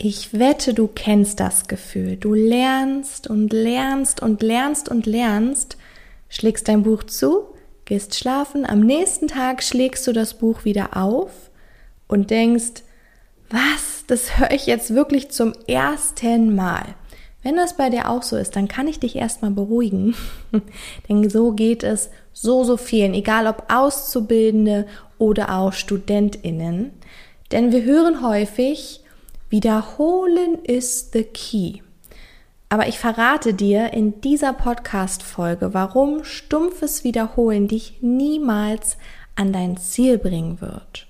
Ich wette, du kennst das Gefühl. Du lernst und lernst und lernst und lernst, schlägst dein Buch zu, gehst schlafen, am nächsten Tag schlägst du das Buch wieder auf und denkst, was, das höre ich jetzt wirklich zum ersten Mal. Wenn das bei dir auch so ist, dann kann ich dich erstmal beruhigen. Denn so geht es so, so vielen, egal ob Auszubildende oder auch Studentinnen. Denn wir hören häufig, Wiederholen ist the key. Aber ich verrate dir in dieser Podcast-Folge, warum stumpfes Wiederholen dich niemals an dein Ziel bringen wird.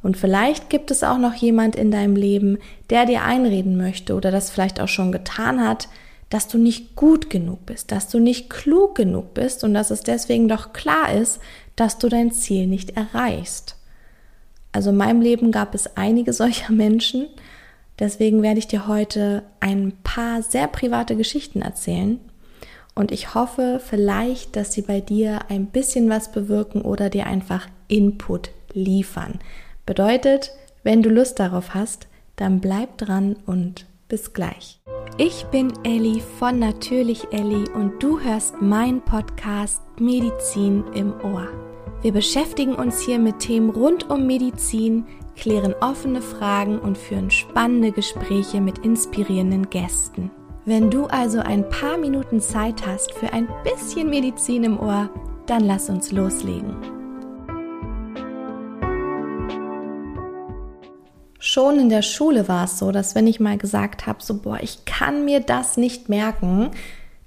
Und vielleicht gibt es auch noch jemand in deinem Leben, der dir einreden möchte oder das vielleicht auch schon getan hat, dass du nicht gut genug bist, dass du nicht klug genug bist und dass es deswegen doch klar ist, dass du dein Ziel nicht erreichst. Also in meinem Leben gab es einige solcher Menschen Deswegen werde ich dir heute ein paar sehr private Geschichten erzählen und ich hoffe vielleicht, dass sie bei dir ein bisschen was bewirken oder dir einfach Input liefern. Bedeutet, wenn du Lust darauf hast, dann bleib dran und bis gleich. Ich bin Elli von Natürlich Elli und du hörst meinen Podcast Medizin im Ohr. Wir beschäftigen uns hier mit Themen rund um Medizin, klären offene Fragen und führen spannende Gespräche mit inspirierenden Gästen. Wenn du also ein paar Minuten Zeit hast für ein bisschen Medizin im Ohr, dann lass uns loslegen. Schon in der Schule war es so, dass wenn ich mal gesagt habe, so boah, ich kann mir das nicht merken,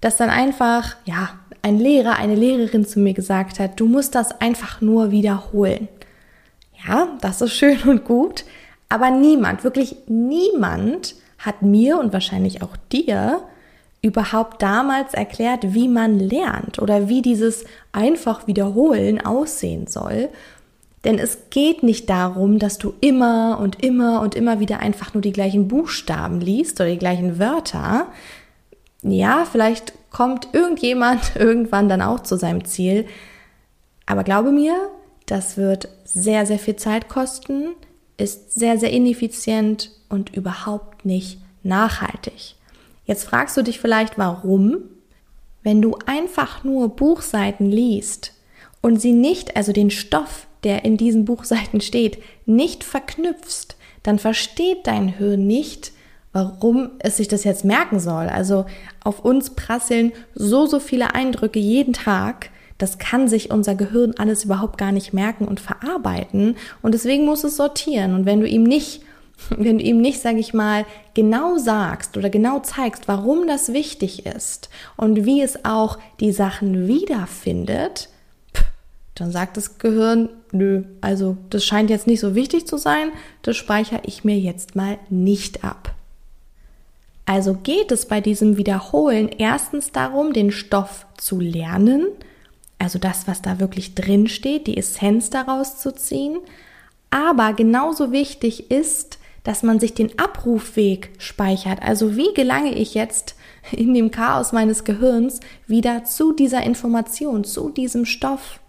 dass dann einfach, ja, ein Lehrer, eine Lehrerin zu mir gesagt hat, du musst das einfach nur wiederholen. Ja, das ist schön und gut, aber niemand, wirklich niemand hat mir und wahrscheinlich auch dir überhaupt damals erklärt, wie man lernt oder wie dieses einfach wiederholen aussehen soll. Denn es geht nicht darum, dass du immer und immer und immer wieder einfach nur die gleichen Buchstaben liest oder die gleichen Wörter. Ja, vielleicht kommt irgendjemand irgendwann dann auch zu seinem Ziel. Aber glaube mir, das wird sehr, sehr viel Zeit kosten, ist sehr, sehr ineffizient und überhaupt nicht nachhaltig. Jetzt fragst du dich vielleicht, warum? Wenn du einfach nur Buchseiten liest und sie nicht, also den Stoff, der in diesen Buchseiten steht, nicht verknüpfst, dann versteht dein Hirn nicht, warum es sich das jetzt merken soll. Also auf uns prasseln so, so viele Eindrücke jeden Tag das kann sich unser Gehirn alles überhaupt gar nicht merken und verarbeiten und deswegen muss es sortieren. Und wenn du ihm nicht, wenn du ihm nicht, sage ich mal, genau sagst oder genau zeigst, warum das wichtig ist und wie es auch die Sachen wiederfindet, dann sagt das Gehirn, nö, also das scheint jetzt nicht so wichtig zu sein, das speichere ich mir jetzt mal nicht ab. Also geht es bei diesem Wiederholen erstens darum, den Stoff zu lernen, also das, was da wirklich drin steht, die Essenz daraus zu ziehen. Aber genauso wichtig ist, dass man sich den Abrufweg speichert. Also wie gelange ich jetzt in dem Chaos meines Gehirns wieder zu dieser Information, zu diesem Stoff?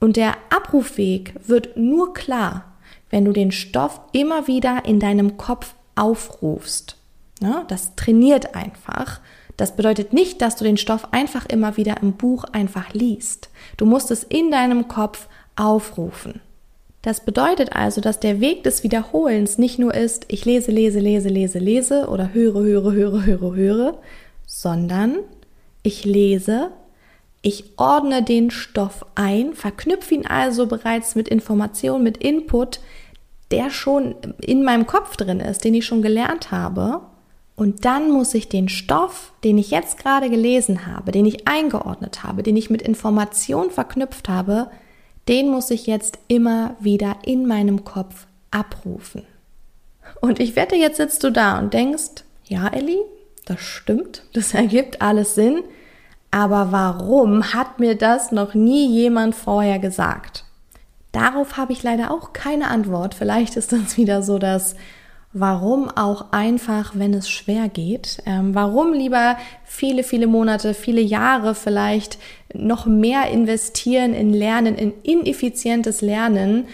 Und der Abrufweg wird nur klar, wenn du den Stoff immer wieder in deinem Kopf aufrufst. Ja, das trainiert einfach. Das bedeutet nicht, dass du den Stoff einfach immer wieder im Buch einfach liest. Du musst es in deinem Kopf aufrufen. Das bedeutet also, dass der Weg des Wiederholens nicht nur ist, ich lese, lese, lese, lese, lese oder höre, höre, höre, höre, höre, sondern ich lese, ich ordne den Stoff ein, verknüpfe ihn also bereits mit Informationen, mit Input, der schon in meinem Kopf drin ist, den ich schon gelernt habe und dann muss ich den Stoff, den ich jetzt gerade gelesen habe, den ich eingeordnet habe, den ich mit Information verknüpft habe, den muss ich jetzt immer wieder in meinem Kopf abrufen. Und ich wette, jetzt sitzt du da und denkst, ja, Elli, das stimmt, das ergibt alles Sinn, aber warum hat mir das noch nie jemand vorher gesagt? Darauf habe ich leider auch keine Antwort. Vielleicht ist das wieder so das Warum auch einfach, wenn es schwer geht? Ähm, warum lieber viele, viele Monate, viele Jahre vielleicht noch mehr investieren in Lernen, in ineffizientes Lernen,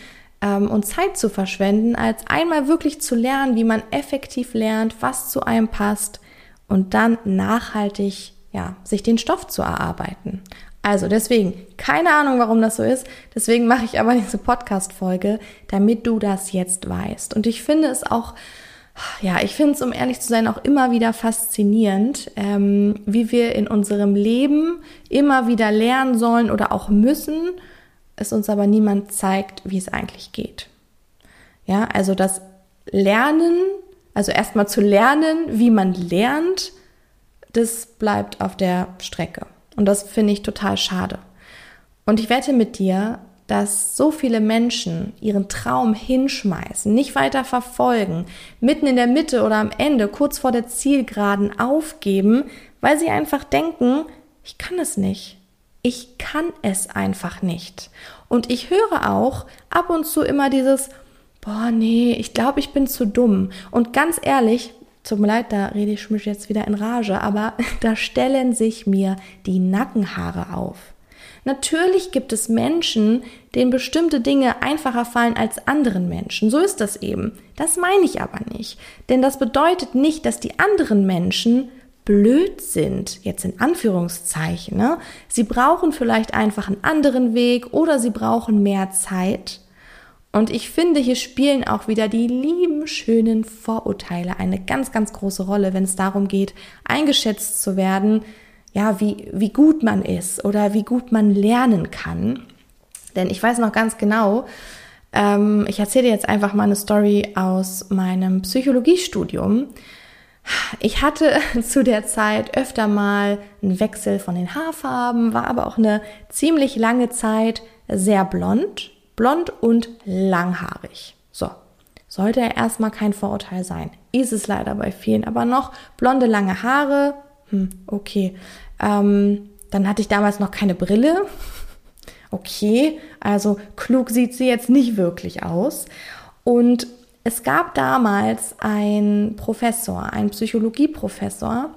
ähm, und Zeit zu verschwenden, als einmal wirklich zu lernen, wie man effektiv lernt, was zu einem passt und dann nachhaltig ja, sich den Stoff zu erarbeiten. Also deswegen, keine Ahnung, warum das so ist. Deswegen mache ich aber diese Podcast-Folge, damit du das jetzt weißt. Und ich finde es auch, ja, ich finde es, um ehrlich zu sein, auch immer wieder faszinierend, ähm, wie wir in unserem Leben immer wieder lernen sollen oder auch müssen, es uns aber niemand zeigt, wie es eigentlich geht. Ja, also das Lernen, also erstmal zu lernen, wie man lernt, das bleibt auf der Strecke. Und das finde ich total schade. Und ich wette mit dir, dass so viele Menschen ihren Traum hinschmeißen, nicht weiter verfolgen, mitten in der Mitte oder am Ende, kurz vor der Zielgeraden aufgeben, weil sie einfach denken, ich kann es nicht. Ich kann es einfach nicht. Und ich höre auch ab und zu immer dieses, boah, nee, ich glaube, ich bin zu dumm. Und ganz ehrlich, Tut mir leid, da rede ich mich jetzt wieder in Rage, aber da stellen sich mir die Nackenhaare auf. Natürlich gibt es Menschen, denen bestimmte Dinge einfacher fallen als anderen Menschen. So ist das eben. Das meine ich aber nicht. Denn das bedeutet nicht, dass die anderen Menschen blöd sind, jetzt in Anführungszeichen. Ne? Sie brauchen vielleicht einfach einen anderen Weg oder sie brauchen mehr Zeit. Und ich finde, hier spielen auch wieder die lieben, schönen Vorurteile eine ganz, ganz große Rolle, wenn es darum geht, eingeschätzt zu werden, ja, wie, wie gut man ist oder wie gut man lernen kann. Denn ich weiß noch ganz genau, ähm, ich erzähle jetzt einfach mal eine Story aus meinem Psychologiestudium. Ich hatte zu der Zeit öfter mal einen Wechsel von den Haarfarben, war aber auch eine ziemlich lange Zeit sehr blond Blond und langhaarig. So. Sollte er erstmal kein Vorurteil sein. Ist es leider bei vielen aber noch. Blonde, lange Haare. Hm, okay. Ähm, dann hatte ich damals noch keine Brille. Okay, also klug sieht sie jetzt nicht wirklich aus. Und es gab damals einen Professor, einen Psychologieprofessor.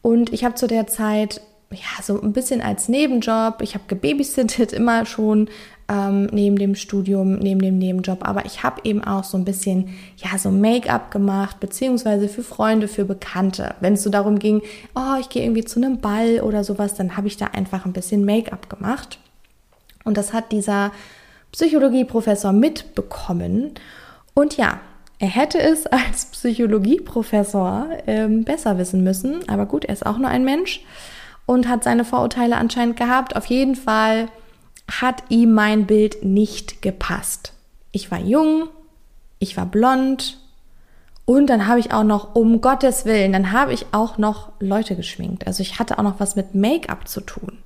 Und ich habe zu der Zeit ja, so ein bisschen als Nebenjob. Ich habe gebabysittet immer schon ähm, neben dem Studium, neben dem Nebenjob. Aber ich habe eben auch so ein bisschen, ja, so Make-up gemacht, beziehungsweise für Freunde, für Bekannte. Wenn es so darum ging, oh, ich gehe irgendwie zu einem Ball oder sowas, dann habe ich da einfach ein bisschen Make-up gemacht. Und das hat dieser Psychologieprofessor mitbekommen. Und ja, er hätte es als Psychologieprofessor ähm, besser wissen müssen, aber gut, er ist auch nur ein Mensch und hat seine Vorurteile anscheinend gehabt. Auf jeden Fall hat ihm mein Bild nicht gepasst. Ich war jung, ich war blond und dann habe ich auch noch, um Gottes Willen, dann habe ich auch noch Leute geschminkt. Also ich hatte auch noch was mit Make-up zu tun.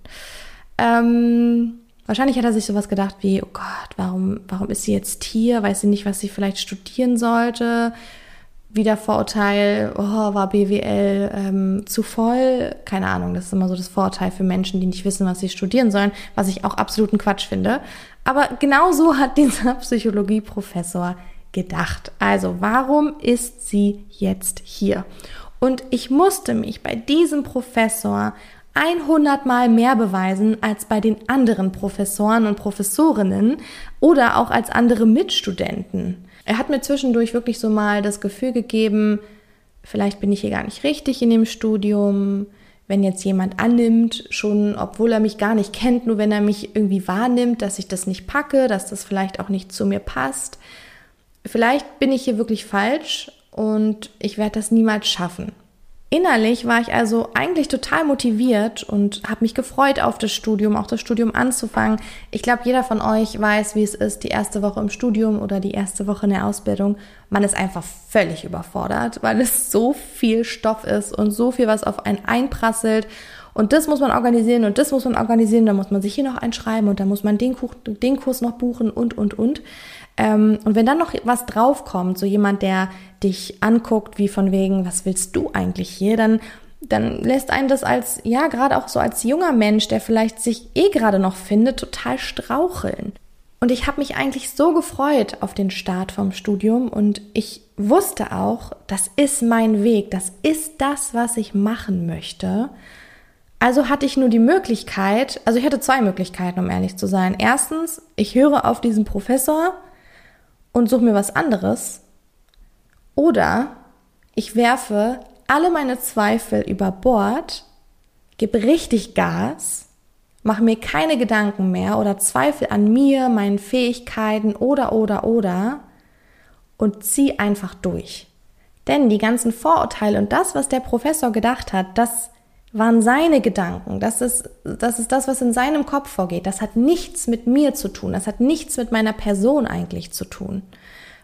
Ähm, wahrscheinlich hat er sich sowas gedacht wie, oh Gott, warum, warum ist sie jetzt hier? Weiß sie nicht, was sie vielleicht studieren sollte? Wieder Vorurteil, oh, war BWL ähm, zu voll. Keine Ahnung, das ist immer so das Vorurteil für Menschen, die nicht wissen, was sie studieren sollen, was ich auch absoluten Quatsch finde. Aber genau so hat dieser Psychologieprofessor gedacht. Also, warum ist sie jetzt hier? Und ich musste mich bei diesem Professor 100 Mal mehr beweisen als bei den anderen Professoren und Professorinnen oder auch als andere Mitstudenten. Er hat mir zwischendurch wirklich so mal das Gefühl gegeben, vielleicht bin ich hier gar nicht richtig in dem Studium. Wenn jetzt jemand annimmt, schon obwohl er mich gar nicht kennt, nur wenn er mich irgendwie wahrnimmt, dass ich das nicht packe, dass das vielleicht auch nicht zu mir passt. Vielleicht bin ich hier wirklich falsch und ich werde das niemals schaffen. Innerlich war ich also eigentlich total motiviert und habe mich gefreut auf das Studium, auch das Studium anzufangen. Ich glaube, jeder von euch weiß, wie es ist, die erste Woche im Studium oder die erste Woche in der Ausbildung. Man ist einfach völlig überfordert, weil es so viel Stoff ist und so viel, was auf einen einprasselt. Und das muss man organisieren und das muss man organisieren. Da muss man sich hier noch einschreiben und dann muss man den, Kurs, den Kurs noch buchen und, und, und. Ähm, und wenn dann noch was draufkommt, so jemand, der dich anguckt, wie von wegen, was willst du eigentlich hier, dann dann lässt einen das als, ja, gerade auch so als junger Mensch, der vielleicht sich eh gerade noch findet, total straucheln. Und ich habe mich eigentlich so gefreut auf den Start vom Studium und ich wusste auch, das ist mein Weg, das ist das, was ich machen möchte. Also hatte ich nur die Möglichkeit, also ich hatte zwei Möglichkeiten, um ehrlich zu sein. Erstens, ich höre auf diesen Professor und suche mir was anderes. Oder ich werfe alle meine Zweifel über Bord, gebe richtig Gas, mache mir keine Gedanken mehr oder Zweifel an mir, meinen Fähigkeiten oder oder oder und zieh einfach durch. Denn die ganzen Vorurteile und das, was der Professor gedacht hat, das waren seine Gedanken. Das ist, das ist das, was in seinem Kopf vorgeht. Das hat nichts mit mir zu tun. Das hat nichts mit meiner Person eigentlich zu tun.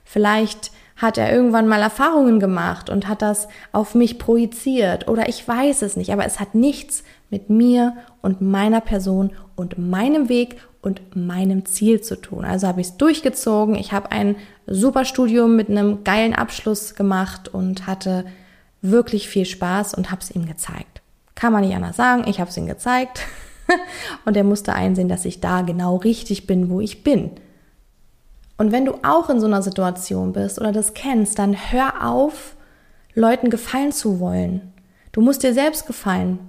Vielleicht hat er irgendwann mal Erfahrungen gemacht und hat das auf mich projiziert oder ich weiß es nicht, aber es hat nichts mit mir und meiner Person und meinem Weg und meinem Ziel zu tun. Also habe ich es durchgezogen. Ich habe ein super Studium mit einem geilen Abschluss gemacht und hatte wirklich viel Spaß und habe es ihm gezeigt. Kann man nicht anders sagen. Ich habe es ihm gezeigt und er musste einsehen, dass ich da genau richtig bin, wo ich bin. Und wenn du auch in so einer Situation bist oder das kennst, dann hör auf, Leuten gefallen zu wollen. Du musst dir selbst gefallen.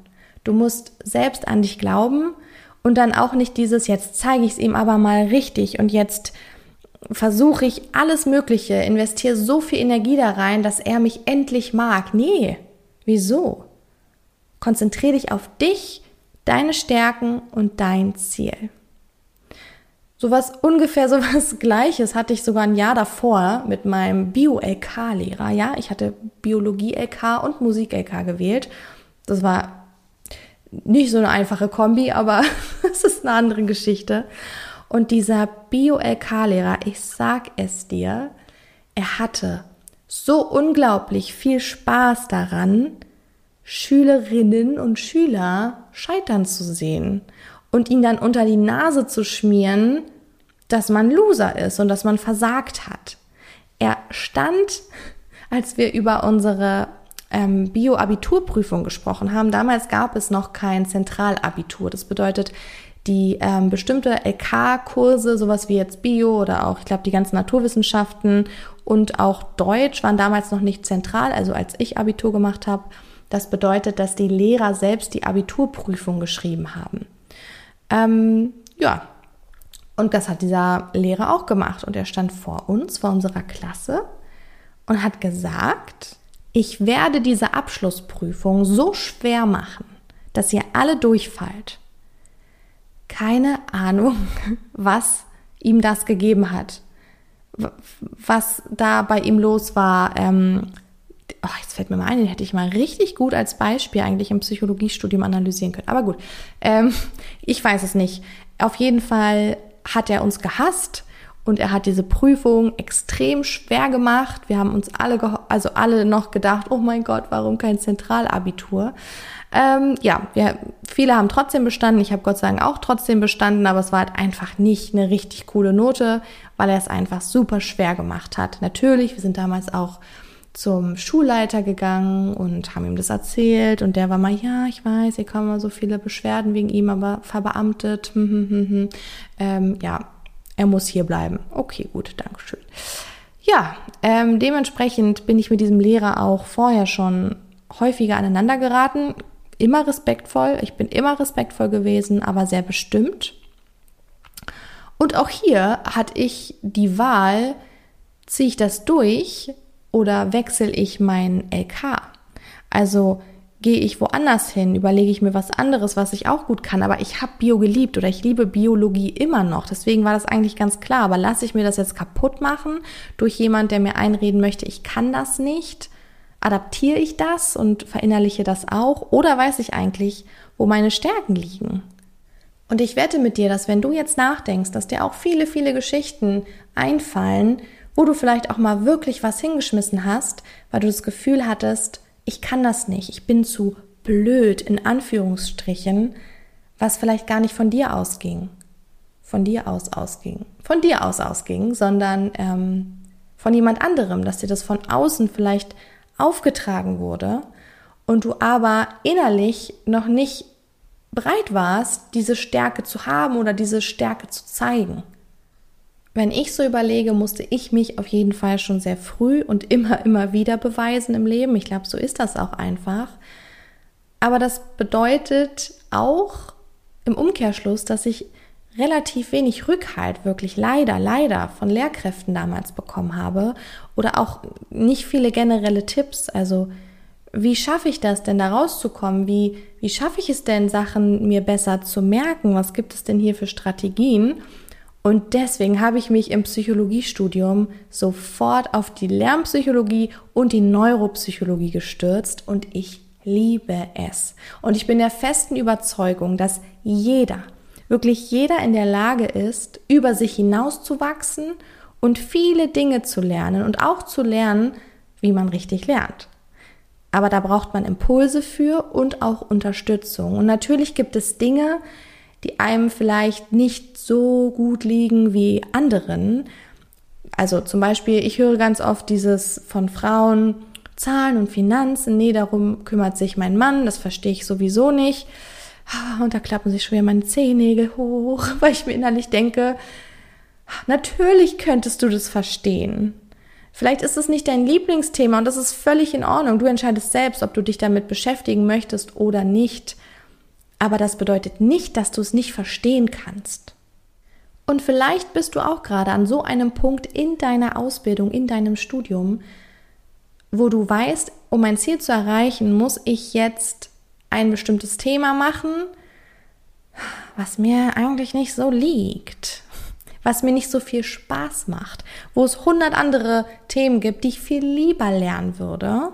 Du musst selbst an dich glauben und dann auch nicht dieses, jetzt zeige ich es ihm aber mal richtig und jetzt versuche ich alles Mögliche, investiere so viel Energie da rein, dass er mich endlich mag. Nee, wieso? Konzentriere dich auf dich, deine Stärken und dein Ziel. Sowas ungefähr sowas Gleiches hatte ich sogar ein Jahr davor mit meinem Bio-LK-Lehrer. Ja, ich hatte Biologie-LK und Musik-LK gewählt. Das war nicht so eine einfache Kombi, aber es ist eine andere Geschichte. Und dieser Bio-LK-Lehrer, ich sag es dir, er hatte so unglaublich viel Spaß daran, Schülerinnen und Schüler scheitern zu sehen und ihn dann unter die Nase zu schmieren, dass man Loser ist und dass man versagt hat. Er stand, als wir über unsere ähm, Bio-Abiturprüfung gesprochen haben, damals gab es noch kein Zentralabitur. Das bedeutet, die ähm, bestimmte LK-Kurse, sowas wie jetzt Bio oder auch, ich glaube, die ganzen Naturwissenschaften und auch Deutsch waren damals noch nicht zentral, also als ich Abitur gemacht habe. Das bedeutet, dass die Lehrer selbst die Abiturprüfung geschrieben haben. Ähm, ja, und das hat dieser Lehrer auch gemacht. Und er stand vor uns, vor unserer Klasse und hat gesagt, ich werde diese Abschlussprüfung so schwer machen, dass ihr alle durchfallt. Keine Ahnung, was ihm das gegeben hat, was da bei ihm los war. Ähm, oh, jetzt fällt mir mal ein, den hätte ich mal richtig gut als Beispiel eigentlich im Psychologiestudium analysieren können. Aber gut, ähm, ich weiß es nicht. Auf jeden Fall hat er uns gehasst und er hat diese Prüfung extrem schwer gemacht. Wir haben uns alle, also alle noch gedacht, oh mein Gott, warum kein Zentralabitur? Ähm, ja, wir, viele haben trotzdem bestanden. Ich habe Gott sei Dank auch trotzdem bestanden, aber es war halt einfach nicht eine richtig coole Note, weil er es einfach super schwer gemacht hat. Natürlich, wir sind damals auch zum Schulleiter gegangen und haben ihm das erzählt und der war mal, ja, ich weiß, hier kommen so viele Beschwerden wegen ihm, aber verbeamtet, hm, hm, hm, hm. Ähm, ja, er muss hier bleiben. Okay, gut, Dankeschön. Ja, ähm, dementsprechend bin ich mit diesem Lehrer auch vorher schon häufiger aneinander geraten. Immer respektvoll, ich bin immer respektvoll gewesen, aber sehr bestimmt. Und auch hier hatte ich die Wahl, ziehe ich das durch oder wechsle ich mein LK? Also gehe ich woanders hin, überlege ich mir was anderes, was ich auch gut kann, aber ich habe Bio geliebt oder ich liebe Biologie immer noch. Deswegen war das eigentlich ganz klar, aber lasse ich mir das jetzt kaputt machen durch jemand, der mir einreden möchte, ich kann das nicht? Adaptiere ich das und verinnerliche das auch oder weiß ich eigentlich, wo meine Stärken liegen? Und ich wette mit dir, dass wenn du jetzt nachdenkst, dass dir auch viele, viele Geschichten einfallen, wo du vielleicht auch mal wirklich was hingeschmissen hast, weil du das Gefühl hattest, ich kann das nicht, ich bin zu blöd in Anführungsstrichen, was vielleicht gar nicht von dir ausging, von dir aus ausging, von dir aus ausging, sondern ähm, von jemand anderem, dass dir das von außen vielleicht aufgetragen wurde und du aber innerlich noch nicht bereit warst, diese Stärke zu haben oder diese Stärke zu zeigen. Wenn ich so überlege, musste ich mich auf jeden Fall schon sehr früh und immer, immer wieder beweisen im Leben. Ich glaube, so ist das auch einfach. Aber das bedeutet auch im Umkehrschluss, dass ich relativ wenig Rückhalt, wirklich leider, leider von Lehrkräften damals bekommen habe oder auch nicht viele generelle Tipps. Also wie schaffe ich das denn da rauszukommen? Wie, wie schaffe ich es denn, Sachen mir besser zu merken? Was gibt es denn hier für Strategien? Und deswegen habe ich mich im Psychologiestudium sofort auf die Lernpsychologie und die Neuropsychologie gestürzt und ich liebe es. Und ich bin der festen Überzeugung, dass jeder, wirklich jeder in der Lage ist, über sich hinauszuwachsen und viele Dinge zu lernen und auch zu lernen, wie man richtig lernt. Aber da braucht man Impulse für und auch Unterstützung. Und natürlich gibt es Dinge, die einem vielleicht nicht so gut liegen wie anderen. Also zum Beispiel, ich höre ganz oft dieses von Frauen, Zahlen und Finanzen, nee, darum kümmert sich mein Mann, das verstehe ich sowieso nicht. Ah, und da klappen sich schon wieder meine Zehennägel hoch, weil ich mir innerlich denke, natürlich könntest du das verstehen. Vielleicht ist es nicht dein Lieblingsthema und das ist völlig in Ordnung. Du entscheidest selbst, ob du dich damit beschäftigen möchtest oder nicht. Aber das bedeutet nicht, dass du es nicht verstehen kannst. Und vielleicht bist du auch gerade an so einem Punkt in deiner Ausbildung, in deinem Studium, wo du weißt, um mein Ziel zu erreichen, muss ich jetzt ein bestimmtes Thema machen, was mir eigentlich nicht so liegt, was mir nicht so viel Spaß macht, wo es hundert andere Themen gibt, die ich viel lieber lernen würde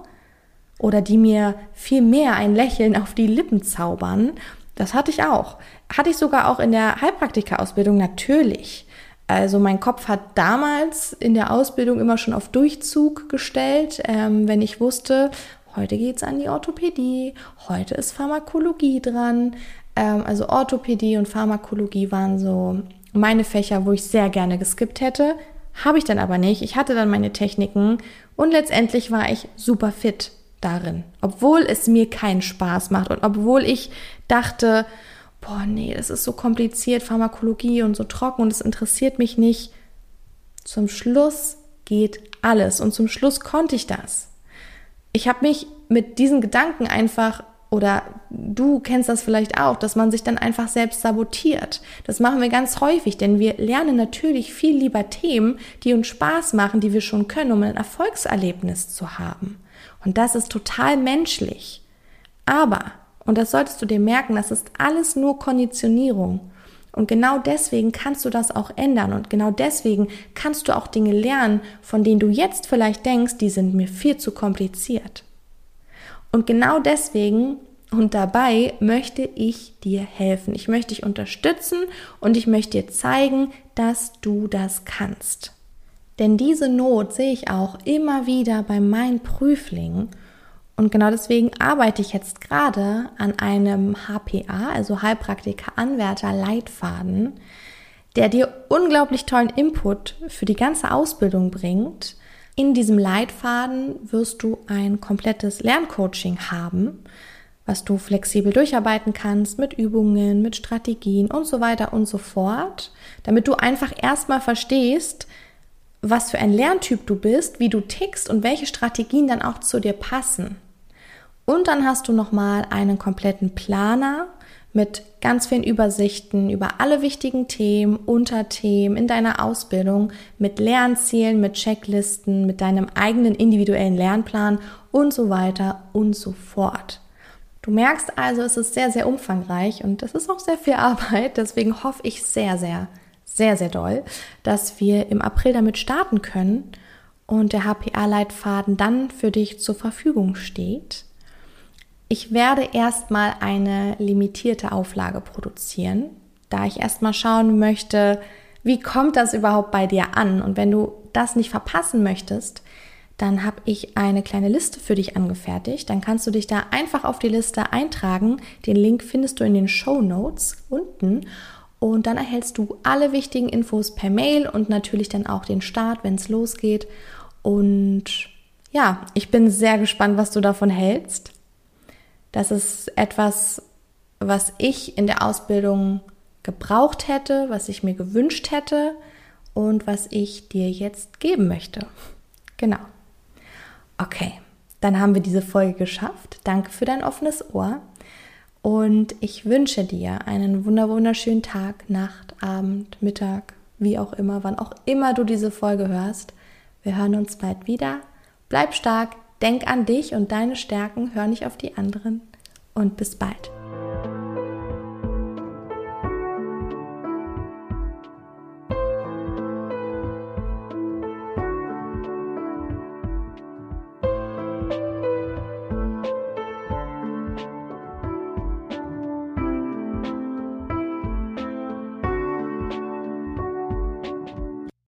oder die mir viel mehr ein Lächeln auf die Lippen zaubern. Das hatte ich auch. Hatte ich sogar auch in der Heilpraktika-Ausbildung natürlich. Also mein Kopf hat damals in der Ausbildung immer schon auf Durchzug gestellt, ähm, wenn ich wusste, heute geht's an die Orthopädie, heute ist Pharmakologie dran. Ähm, also Orthopädie und Pharmakologie waren so meine Fächer, wo ich sehr gerne geskippt hätte. Habe ich dann aber nicht. Ich hatte dann meine Techniken und letztendlich war ich super fit darin. Obwohl es mir keinen Spaß macht und obwohl ich dachte, boah, nee, das ist so kompliziert, Pharmakologie und so trocken und es interessiert mich nicht. Zum Schluss geht alles und zum Schluss konnte ich das. Ich habe mich mit diesen Gedanken einfach oder du kennst das vielleicht auch, dass man sich dann einfach selbst sabotiert. Das machen wir ganz häufig, denn wir lernen natürlich viel lieber Themen, die uns Spaß machen, die wir schon können, um ein Erfolgserlebnis zu haben. Und das ist total menschlich. Aber und das solltest du dir merken, das ist alles nur Konditionierung. Und genau deswegen kannst du das auch ändern. Und genau deswegen kannst du auch Dinge lernen, von denen du jetzt vielleicht denkst, die sind mir viel zu kompliziert. Und genau deswegen und dabei möchte ich dir helfen. Ich möchte dich unterstützen und ich möchte dir zeigen, dass du das kannst. Denn diese Not sehe ich auch immer wieder bei meinen Prüflingen und genau deswegen arbeite ich jetzt gerade an einem HPA, also Heilpraktiker-Anwärter Leitfaden, der dir unglaublich tollen Input für die ganze Ausbildung bringt. In diesem Leitfaden wirst du ein komplettes Lerncoaching haben, was du flexibel durcharbeiten kannst mit Übungen, mit Strategien und so weiter und so fort, damit du einfach erstmal verstehst, was für ein Lerntyp du bist, wie du tickst und welche Strategien dann auch zu dir passen. Und dann hast du nochmal einen kompletten Planer mit ganz vielen Übersichten über alle wichtigen Themen, Unterthemen in deiner Ausbildung, mit Lernzielen, mit Checklisten, mit deinem eigenen individuellen Lernplan und so weiter und so fort. Du merkst also, es ist sehr, sehr umfangreich und es ist auch sehr viel Arbeit. Deswegen hoffe ich sehr, sehr, sehr, sehr doll, dass wir im April damit starten können und der HPA-Leitfaden dann für dich zur Verfügung steht. Ich werde erstmal eine limitierte Auflage produzieren, da ich erstmal schauen möchte, wie kommt das überhaupt bei dir an? Und wenn du das nicht verpassen möchtest, dann habe ich eine kleine Liste für dich angefertigt. Dann kannst du dich da einfach auf die Liste eintragen. Den Link findest du in den Show Notes unten. Und dann erhältst du alle wichtigen Infos per Mail und natürlich dann auch den Start, wenn es losgeht. Und ja, ich bin sehr gespannt, was du davon hältst. Das ist etwas, was ich in der Ausbildung gebraucht hätte, was ich mir gewünscht hätte und was ich dir jetzt geben möchte. Genau. Okay, dann haben wir diese Folge geschafft. Danke für dein offenes Ohr. Und ich wünsche dir einen wunderschönen Tag, Nacht, Abend, Mittag, wie auch immer, wann auch immer du diese Folge hörst. Wir hören uns bald wieder. Bleib stark, denk an dich und deine Stärken, hör nicht auf die anderen und bis bald.